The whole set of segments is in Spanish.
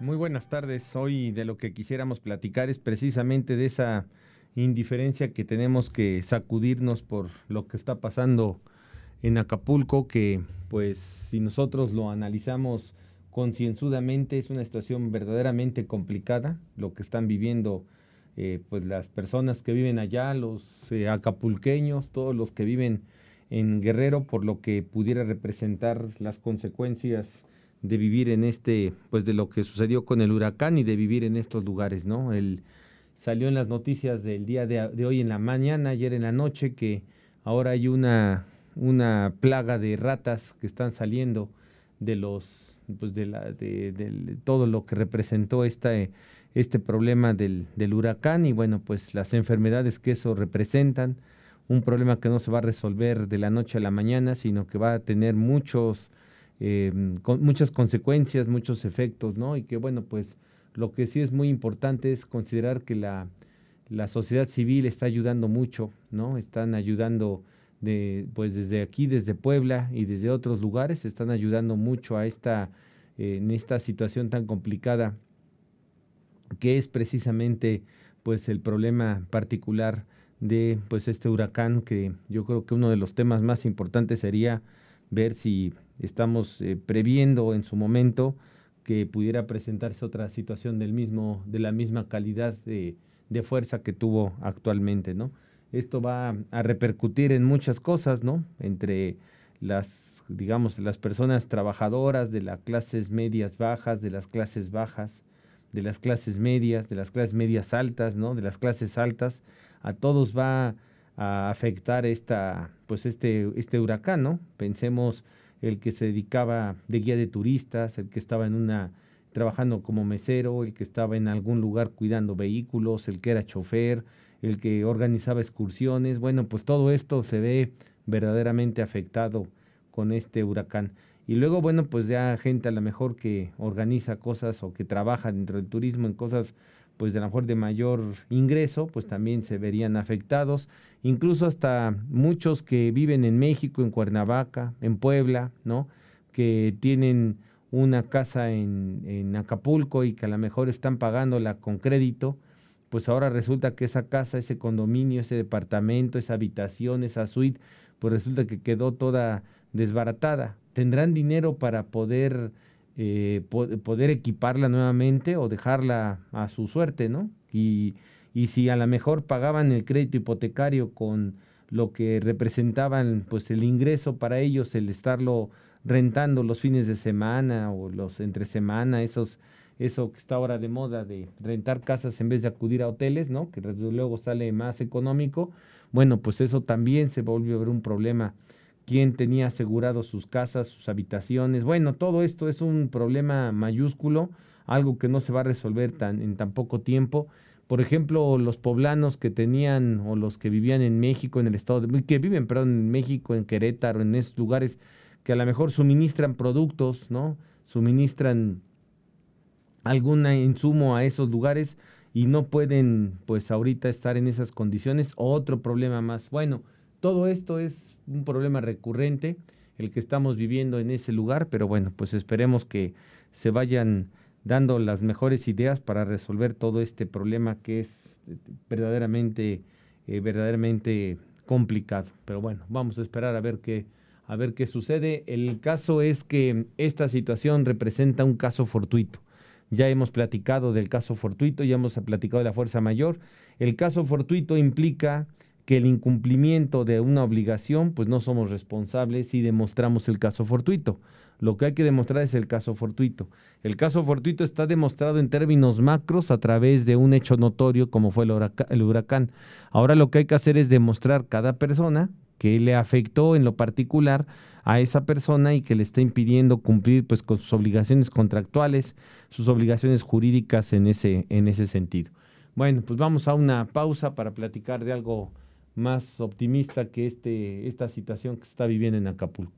Muy buenas tardes. Hoy de lo que quisiéramos platicar es precisamente de esa indiferencia que tenemos que sacudirnos por lo que está pasando en Acapulco, que pues si nosotros lo analizamos concienzudamente es una situación verdaderamente complicada, lo que están viviendo eh, pues las personas que viven allá, los eh, acapulqueños, todos los que viven en Guerrero, por lo que pudiera representar las consecuencias de vivir en este, pues de lo que sucedió con el huracán y de vivir en estos lugares, ¿no? El, salió en las noticias del día de, hoy en la mañana, ayer en la noche, que ahora hay una, una plaga de ratas que están saliendo de los, pues de, la, de, todo lo que representó esta, este problema del, del huracán y bueno, pues las enfermedades que eso representan, un problema que no se va a resolver de la noche a la mañana, sino que va a tener muchos eh, con muchas consecuencias, muchos efectos, ¿no? Y que bueno, pues lo que sí es muy importante es considerar que la, la sociedad civil está ayudando mucho, ¿no? Están ayudando pues desde aquí, desde Puebla y desde otros lugares, están ayudando mucho a esta, en esta situación tan complicada que es precisamente pues el problema particular de pues este huracán que yo creo que uno de los temas más importantes sería ver si estamos eh, previendo en su momento que pudiera presentarse otra situación del mismo, de la misma calidad de, fuerza que tuvo actualmente, ¿no? Esto va a repercutir en muchas cosas, ¿no? Entre las, digamos, las personas trabajadoras de las clases medias bajas, de las clases bajas, de las clases medias, de las clases medias altas, ¿no? De las clases altas, a todos va a afectar esta, pues este, este huracán, ¿no? Pensemos el que se dedicaba de guía de turistas, el que estaba en una trabajando como mesero, el que estaba en algún lugar cuidando vehículos, el que era chofer, el que organizaba excursiones, bueno, pues todo esto se ve verdaderamente afectado con este huracán. Y luego, bueno, pues ya gente a lo mejor que organiza cosas o que trabaja dentro del turismo en cosas pues de lo mejor de mayor ingreso, pues también se verían afectados, incluso hasta muchos que viven en México, en Cuernavaca, en Puebla, ¿no? Que tienen una casa en, en Acapulco y que a lo mejor están pagándola con crédito, pues ahora resulta que esa casa, ese condominio, ese departamento, esa habitación, esa suite, pues resulta que quedó toda desbaratada. ¿Tendrán dinero para poder eh, poder equiparla nuevamente o dejarla a su suerte, ¿no? Y, y si a lo mejor pagaban el crédito hipotecario con lo que representaban pues el ingreso para ellos, el estarlo rentando los fines de semana o los entre semana, esos, eso que está ahora de moda de rentar casas en vez de acudir a hoteles, ¿no? Que luego sale más económico. Bueno, pues eso también se volvió a ver un problema quién tenía asegurado sus casas, sus habitaciones. Bueno, todo esto es un problema mayúsculo, algo que no se va a resolver tan, en tan poco tiempo. Por ejemplo, los poblanos que tenían o los que vivían en México, en el estado de que viven, perdón, en México, en Querétaro, en esos lugares que a lo mejor suministran productos, ¿no? Suministran algún insumo a esos lugares y no pueden, pues ahorita estar en esas condiciones. Otro problema más. Bueno, todo esto es un problema recurrente, el que estamos viviendo en ese lugar, pero bueno, pues esperemos que se vayan dando las mejores ideas para resolver todo este problema que es eh, verdaderamente, eh, verdaderamente complicado. Pero bueno, vamos a esperar a ver qué, a ver qué sucede. El caso es que esta situación representa un caso fortuito. Ya hemos platicado del caso fortuito, ya hemos platicado de la fuerza mayor. El caso fortuito implica que el incumplimiento de una obligación, pues no somos responsables si demostramos el caso fortuito. Lo que hay que demostrar es el caso fortuito. El caso fortuito está demostrado en términos macros a través de un hecho notorio como fue el huracán. Ahora lo que hay que hacer es demostrar cada persona que le afectó en lo particular a esa persona y que le está impidiendo cumplir pues con sus obligaciones contractuales, sus obligaciones jurídicas en ese, en ese sentido. Bueno, pues vamos a una pausa para platicar de algo más optimista que este, esta situación que se está viviendo en Acapulco.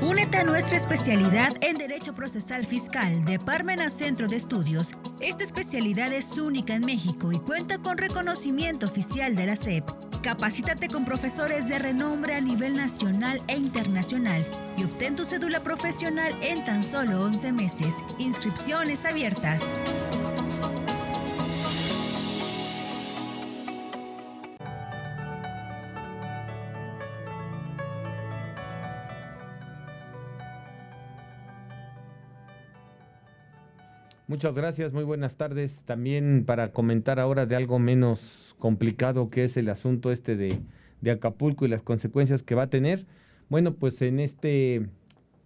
Únete a nuestra especialidad en Derecho Procesal Fiscal de Parmenas Centro de Estudios. Esta especialidad es única en México y cuenta con reconocimiento oficial de la SEP. Capacítate con profesores de renombre a nivel nacional e internacional y obtén tu cédula profesional en tan solo 11 meses. Inscripciones abiertas. Muchas gracias, muy buenas tardes. También para comentar ahora de algo menos complicado que es el asunto este de, Acapulco y las consecuencias que va a tener. Bueno, pues en este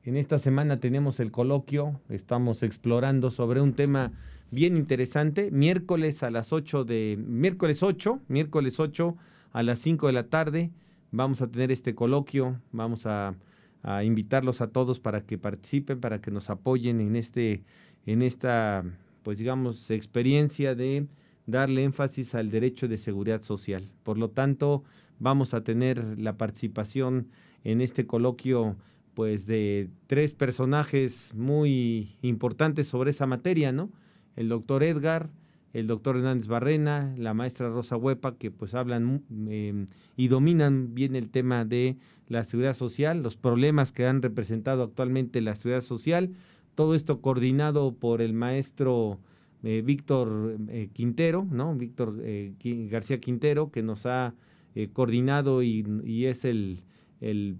en esta semana tenemos el coloquio, estamos explorando sobre un tema bien interesante, miércoles a las 8 de miércoles 8, miércoles 8 a las 5 de la tarde vamos a tener este coloquio, vamos a, a invitarlos a todos para que participen, para que nos apoyen en este en esta, pues digamos, experiencia de darle énfasis al derecho de seguridad social. Por lo tanto, vamos a tener la participación en este coloquio pues de tres personajes muy importantes sobre esa materia, ¿no? El doctor Edgar, el doctor Hernández Barrena, la maestra Rosa Huepa, que pues hablan em, y dominan bien el tema de la seguridad social, los problemas que han representado actualmente la seguridad social, todo esto coordinado por el maestro eh, Víctor eh, Quintero, ¿no? Víctor eh, García Quintero, que nos ha coordinado y, es el, el,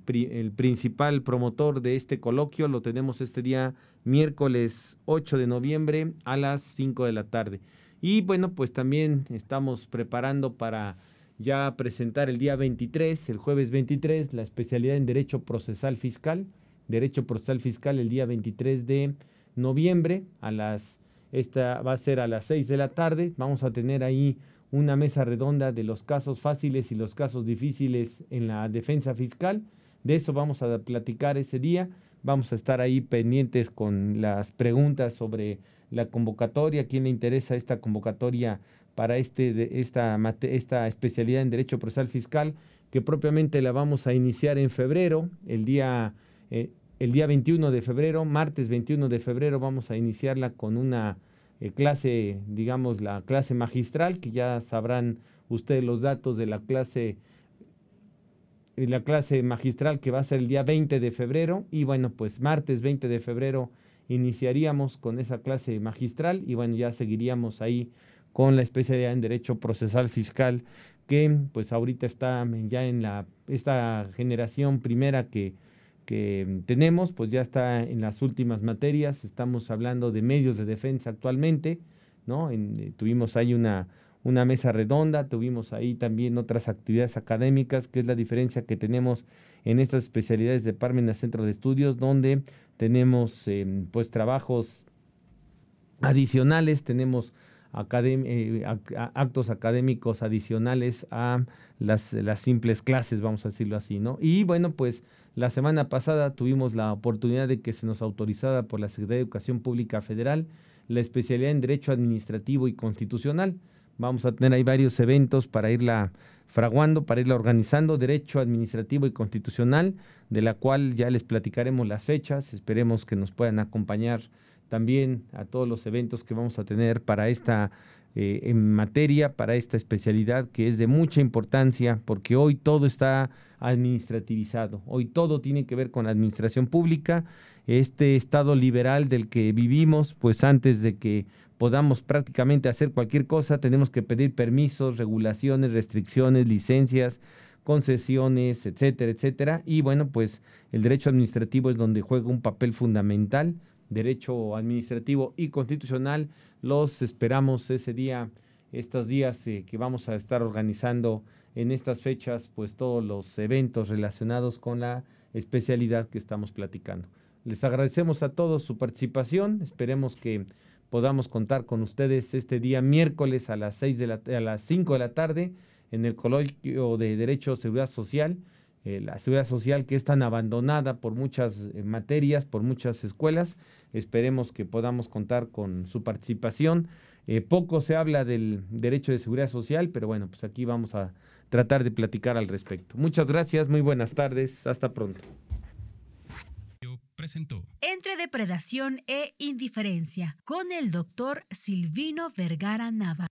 principal promotor de este coloquio. Lo tenemos este día miércoles 8 de noviembre a las 5 de la tarde. Y bueno, pues también estamos preparando para ya presentar el día 23, el jueves 23, la especialidad en Derecho Procesal Fiscal Derecho Procesal Fiscal el día 23 de noviembre a las esta va a ser a las 6 de la tarde. Vamos a tener ahí una mesa redonda de los casos fáciles y los casos difíciles en la defensa fiscal. De eso vamos a platicar ese día. Vamos a estar ahí pendientes con las preguntas sobre la convocatoria, quién le interesa esta convocatoria para este, esta, esta especialidad en Derecho Procesal Fiscal, que propiamente la vamos a iniciar en febrero, el día eh, el día 21 de febrero, martes 21 de febrero, vamos a iniciarla con una eh, clase, digamos, la clase magistral, que ya sabrán ustedes los datos de la clase la clase magistral que va a ser el día 20 de febrero. Y bueno, pues martes 20 de febrero iniciaríamos con esa clase magistral y bueno, ya seguiríamos ahí con la especialidad en Derecho Procesal Fiscal que pues ahorita está ya en la esta generación primera que que tenemos, pues ya está en las últimas materias, estamos hablando de medios de defensa actualmente, ¿no? Eh, tuvimos ahí una, una mesa redonda, tuvimos ahí también otras actividades académicas, que es la diferencia que tenemos en estas especialidades de Parmenas Centro de Estudios, donde tenemos em, pues trabajos adicionales, tenemos eh, actos académicos adicionales a las, las simples clases, vamos a decirlo así, ¿no? Y bueno, pues la semana pasada tuvimos la oportunidad de que se nos autorizara por la Secretaría de Educación Pública Federal la especialidad en Derecho Administrativo y Constitucional. Vamos a tener ahí varios eventos para irla fraguando, para irla organizando, Derecho Administrativo y Constitucional, de la cual ya les platicaremos las fechas. Esperemos que nos puedan acompañar también a todos los eventos que vamos a tener para esta eh, en materia, para esta especialidad que es de mucha importancia, porque hoy todo está administrativizado. Hoy todo tiene que ver con la administración pública. Este estado liberal del que vivimos, pues antes de que podamos prácticamente hacer cualquier cosa, tenemos que pedir permisos, regulaciones, restricciones, licencias, concesiones, etcétera, etcétera. Y bueno, pues el derecho administrativo es donde juega un papel fundamental. Derecho administrativo y constitucional, los esperamos ese día, estos días eh, que vamos a estar organizando en estas fechas pues todos los eventos relacionados con la especialidad que estamos platicando. Les agradecemos a todos su participación, esperemos que podamos contar con ustedes este día miércoles a las, seis de la, a las 5 de la tarde en el Colegio de Derecho Seguridad Social, eh, la seguridad social que es tan abandonada por muchas eh, materias, por muchas escuelas. Esperemos que podamos contar con su participación. Eh, poco se habla del derecho de seguridad social, pero bueno, pues aquí vamos a tratar de platicar al respecto. Muchas gracias, muy buenas tardes, hasta pronto. Entre depredación e indiferencia con el doctor Silvino Vergara Nava.